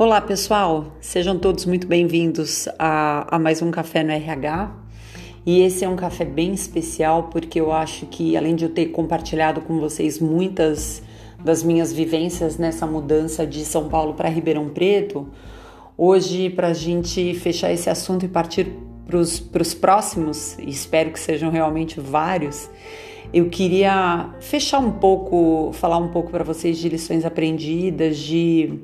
Olá pessoal, sejam todos muito bem-vindos a, a, mais um Café no RH. E esse é um café bem especial porque eu acho que, além de eu ter compartilhado com vocês muitas das minhas vivências nessa mudança de São Paulo para Ribeirão Preto, hoje, para a gente fechar esse assunto e partir para os próximos, espero que sejam realmente vários, eu queria fechar um pouco, falar um pouco para vocês de lições aprendidas, de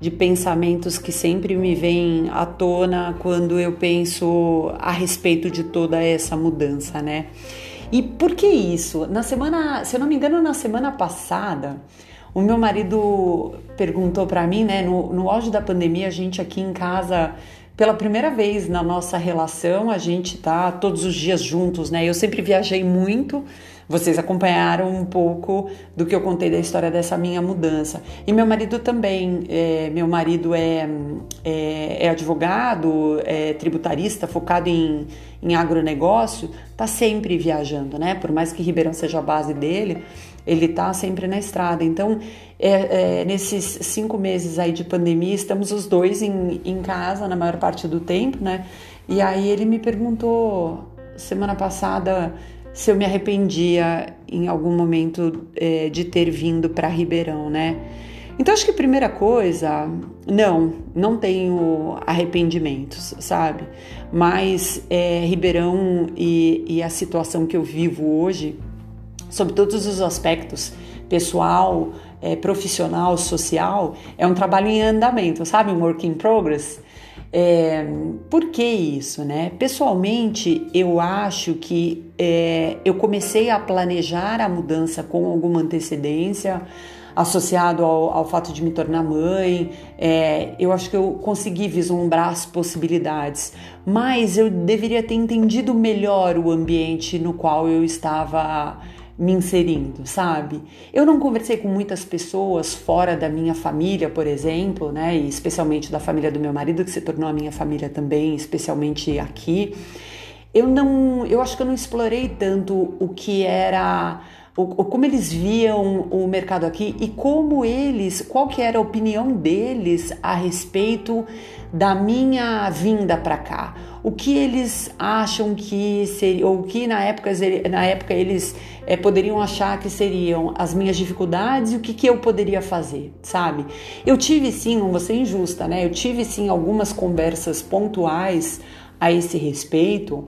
de pensamentos que sempre me vêm à tona quando eu penso a respeito de toda essa mudança, né? E por que isso? Na semana, se eu não me engano, na semana passada, o meu marido perguntou para mim, né? No, no auge da pandemia, a gente aqui em casa pela primeira vez na nossa relação, a gente tá todos os dias juntos, né? Eu sempre viajei muito, vocês acompanharam um pouco do que eu contei da história dessa minha mudança. E meu marido também. É, meu marido é, é, é advogado, é tributarista, focado em, em agronegócio, tá sempre viajando, né? Por mais que Ribeirão seja a base dele, ele tá sempre na estrada. Então, é, é, nesses cinco meses aí de pandemia, estamos os dois em, em casa na maior parte do tempo, né? E aí ele me perguntou semana passada se eu me arrependia em algum momento é, de ter vindo para Ribeirão, né? Então acho que a primeira coisa, não, não tenho arrependimentos, sabe? Mas é, Ribeirão e, e a situação que eu vivo hoje, sobre todos os aspectos, pessoal, é, profissional, social, é um trabalho em andamento, sabe? Um work in progress. É, por que isso, né? Pessoalmente, eu acho que é, eu comecei a planejar a mudança com alguma antecedência, associado ao, ao fato de me tornar mãe. É, eu acho que eu consegui vislumbrar as possibilidades, mas eu deveria ter entendido melhor o ambiente no qual eu estava me inserindo, sabe? Eu não conversei com muitas pessoas fora da minha família, por exemplo, né? E especialmente da família do meu marido, que se tornou a minha família também, especialmente aqui. Eu não, eu acho que eu não explorei tanto o que era o, como eles viam o mercado aqui e como eles, qual que era a opinião deles a respeito da minha vinda para cá. O que eles acham que seria, ou que na época, na época eles é, poderiam achar que seriam as minhas dificuldades e o que, que eu poderia fazer, sabe? Eu tive sim, não vou ser injusta, né? Eu tive sim algumas conversas pontuais a esse respeito.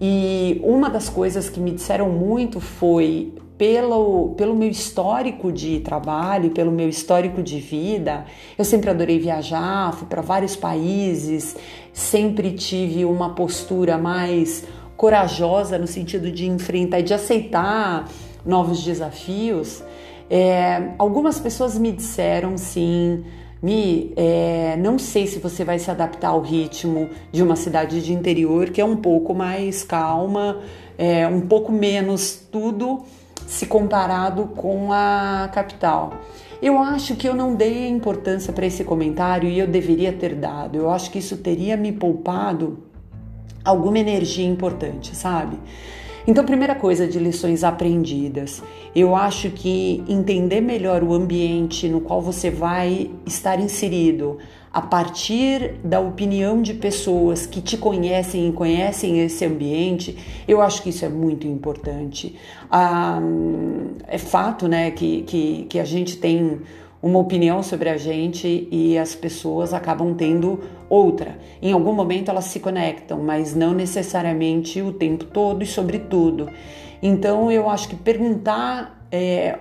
E uma das coisas que me disseram muito foi pelo, pelo meu histórico de trabalho, pelo meu histórico de vida, eu sempre adorei viajar, fui para vários países, sempre tive uma postura mais corajosa no sentido de enfrentar e de aceitar novos desafios. É, algumas pessoas me disseram sim. Mi, é, não sei se você vai se adaptar ao ritmo de uma cidade de interior que é um pouco mais calma, é, um pouco menos tudo, se comparado com a capital. Eu acho que eu não dei importância para esse comentário e eu deveria ter dado. Eu acho que isso teria me poupado alguma energia importante, sabe? Então, primeira coisa de lições aprendidas, eu acho que entender melhor o ambiente no qual você vai estar inserido, a partir da opinião de pessoas que te conhecem e conhecem esse ambiente, eu acho que isso é muito importante. Ah, é fato né, que, que, que a gente tem uma opinião sobre a gente e as pessoas acabam tendo outra. Em algum momento elas se conectam, mas não necessariamente o tempo todo e sobre tudo. Então eu acho que perguntar é,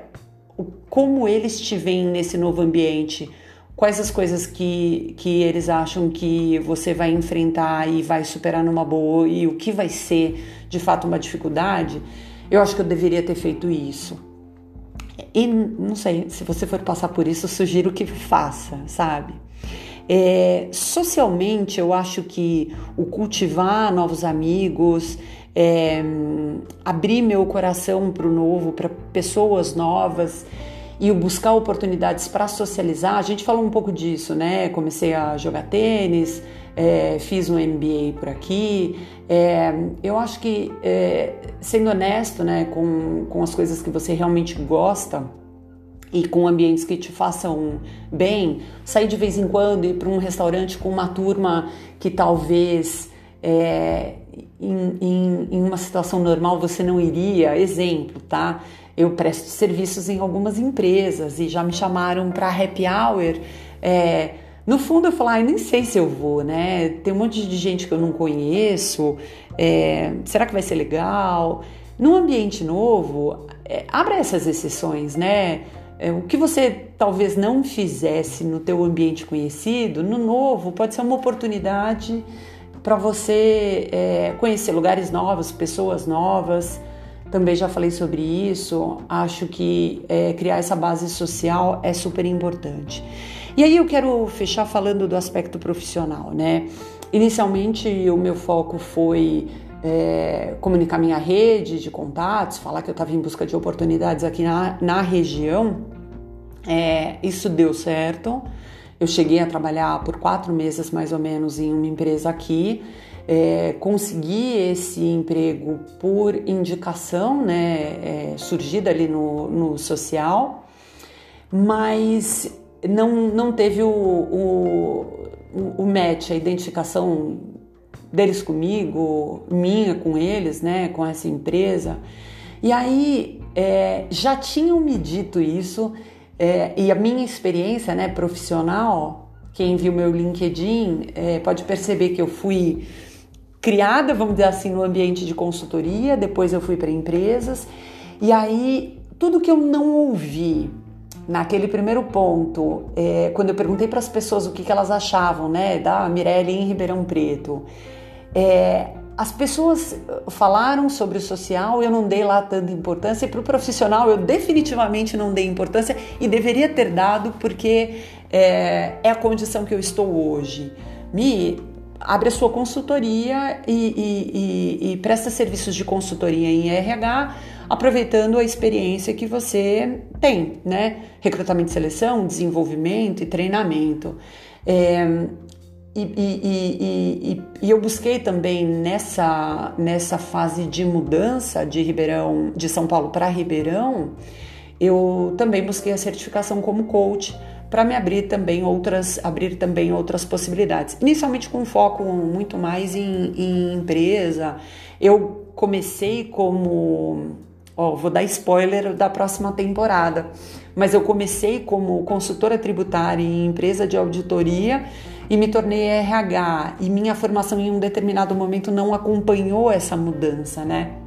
como eles te veem nesse novo ambiente quais as coisas que, que eles acham que você vai enfrentar e vai superar numa boa e o que vai ser de fato uma dificuldade, eu acho que eu deveria ter feito isso. E não sei, se você for passar por isso, sugiro que faça, sabe? É, socialmente, eu acho que o cultivar novos amigos, é, abrir meu coração para o novo, para pessoas novas, e o buscar oportunidades para socializar, a gente falou um pouco disso, né? Comecei a jogar tênis, é, fiz um MBA por aqui. É, eu acho que, é, sendo honesto né, com, com as coisas que você realmente gosta, e com ambientes que te façam bem, sair de vez em quando, ir para um restaurante com uma turma que talvez é, em, em, em, uma situação normal você não iria. Exemplo, tá? Eu presto serviços em algumas empresas e já me chamaram para happy hour. É, no fundo eu falo, ah, nem sei se eu vou, né? Tem um monte de gente que eu não conheço. É, será que vai ser legal? Num ambiente novo, é, abra essas exceções, né? É, o que você talvez não fizesse no teu ambiente conhecido, no novo, pode ser uma oportunidade para você é, conhecer lugares novos, pessoas novas. Também já falei sobre isso. Acho que é, criar essa base social é super importante. E aí eu quero fechar falando do aspecto profissional, né? Inicialmente o meu foco foi é, comunicar minha rede de contatos, falar que eu estava em busca de oportunidades aqui na, na região. É, isso deu certo. Eu cheguei a trabalhar por quatro meses mais ou menos em uma empresa aqui. É, consegui esse emprego por indicação, né, é, surgida ali no, no social, mas não, não teve o, o, o match, a identificação deles comigo, minha com eles, né, com essa empresa. E aí é, já tinham me dito isso é, e a minha experiência, né, profissional. Quem viu meu LinkedIn é, pode perceber que eu fui criada, vamos dizer assim, no ambiente de consultoria. Depois eu fui para empresas e aí tudo que eu não ouvi naquele primeiro ponto, é, quando eu perguntei para as pessoas o que, que, elas achavam, né, da Mirelle em Ribeirão Preto, é, as pessoas falaram sobre o social, eu não dei lá tanta importância, e para o profissional eu definitivamente não dei importância e deveria ter dado, porque é, é a condição que eu estou hoje. Me abre a sua consultoria e, e, e, e presta serviços de consultoria em RH, aproveitando a experiência que você tem, né? Recrutamento e seleção, desenvolvimento e treinamento. É, e, eu busquei também nessa, nessa fase de mudança de Ribeirão, de São Paulo para Ribeirão, eu também busquei a certificação como coach para me abrir também outras abrir também outras possibilidades. Inicialmente com foco muito mais em, em empresa. Eu comecei como Ó, vou dar spoiler da próxima temporada, mas eu comecei como consultora tributária em empresa de auditoria e me tornei RH e minha formação em um determinado momento não acompanhou essa mudança, né?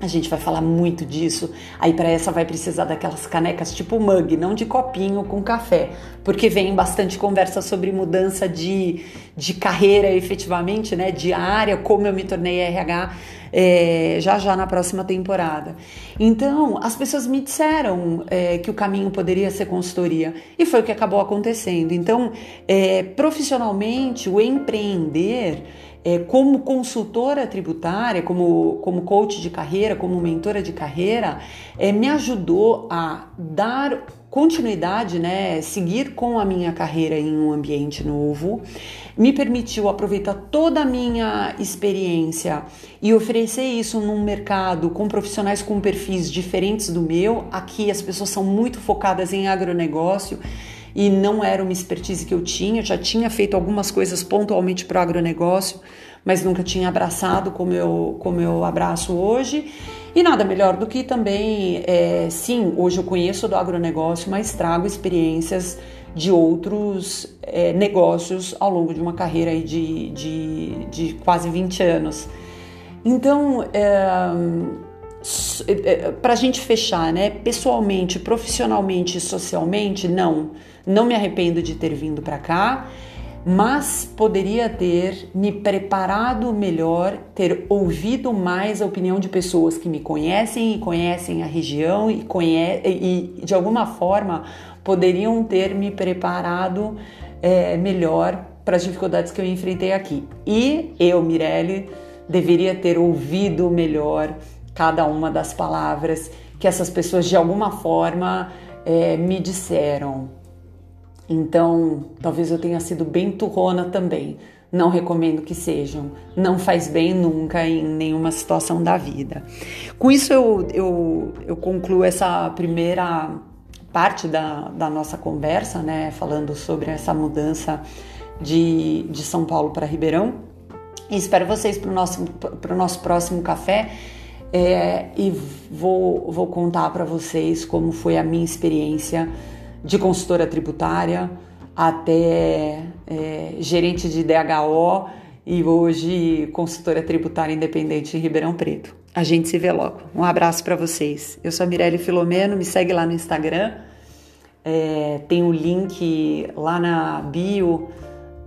A gente vai falar muito disso. Aí para essa vai precisar daquelas canecas tipo mug, não de copinho com café, porque vem bastante conversa sobre mudança de, de carreira efetivamente, né? De área, como eu me tornei RH é, já já na próxima temporada. Então as pessoas me disseram é, que o caminho poderia ser consultoria e foi o que acabou acontecendo. Então é, profissionalmente o empreender é, como consultora tributária, como, como coach de carreira, como mentora de carreira, é, me ajudou a dar continuidade, né, seguir com a minha carreira em um ambiente novo, me permitiu aproveitar toda a minha experiência e oferecer isso num mercado com profissionais com perfis diferentes do meu. Aqui as pessoas são muito focadas em agronegócio e não era uma expertise que eu tinha, já tinha feito algumas coisas pontualmente para o agronegócio, mas nunca tinha abraçado como eu, como eu abraço hoje. E nada melhor do que também, é, sim, hoje eu conheço do agronegócio, mas trago experiências de outros é, negócios ao longo de uma carreira de, de, de quase 20 anos. Então, é para a gente fechar, né? Pessoalmente, profissionalmente e socialmente, não não me arrependo de ter vindo para cá, mas poderia ter me preparado melhor, ter ouvido mais a opinião de pessoas que me conhecem e conhecem a região e, conhe e de alguma forma poderiam ter me preparado é, melhor para as dificuldades que eu enfrentei aqui. E eu, Mirelle, deveria ter ouvido melhor cada uma das palavras que essas pessoas de alguma forma é, me disseram. Então, talvez eu tenha sido bem turrona também. Não recomendo que sejam. Não faz bem nunca em nenhuma situação da vida. Com isso, eu, eu, eu concluo essa primeira parte da, da nossa conversa, né? Falando sobre essa mudança de, de São Paulo para Ribeirão. E espero vocês para o nosso, nosso próximo café. É, e vou, vou contar para vocês como foi a minha experiência de consultora tributária até é, gerente de DHO e hoje consultora tributária independente em Ribeirão Preto. A gente se vê logo. Um abraço para vocês. Eu sou a Mirelle Filomeno, me segue lá no Instagram. É, tem o um link lá na bio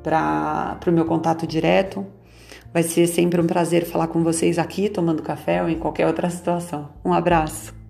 para o meu contato direto. Vai ser sempre um prazer falar com vocês aqui, tomando café ou em qualquer outra situação. Um abraço.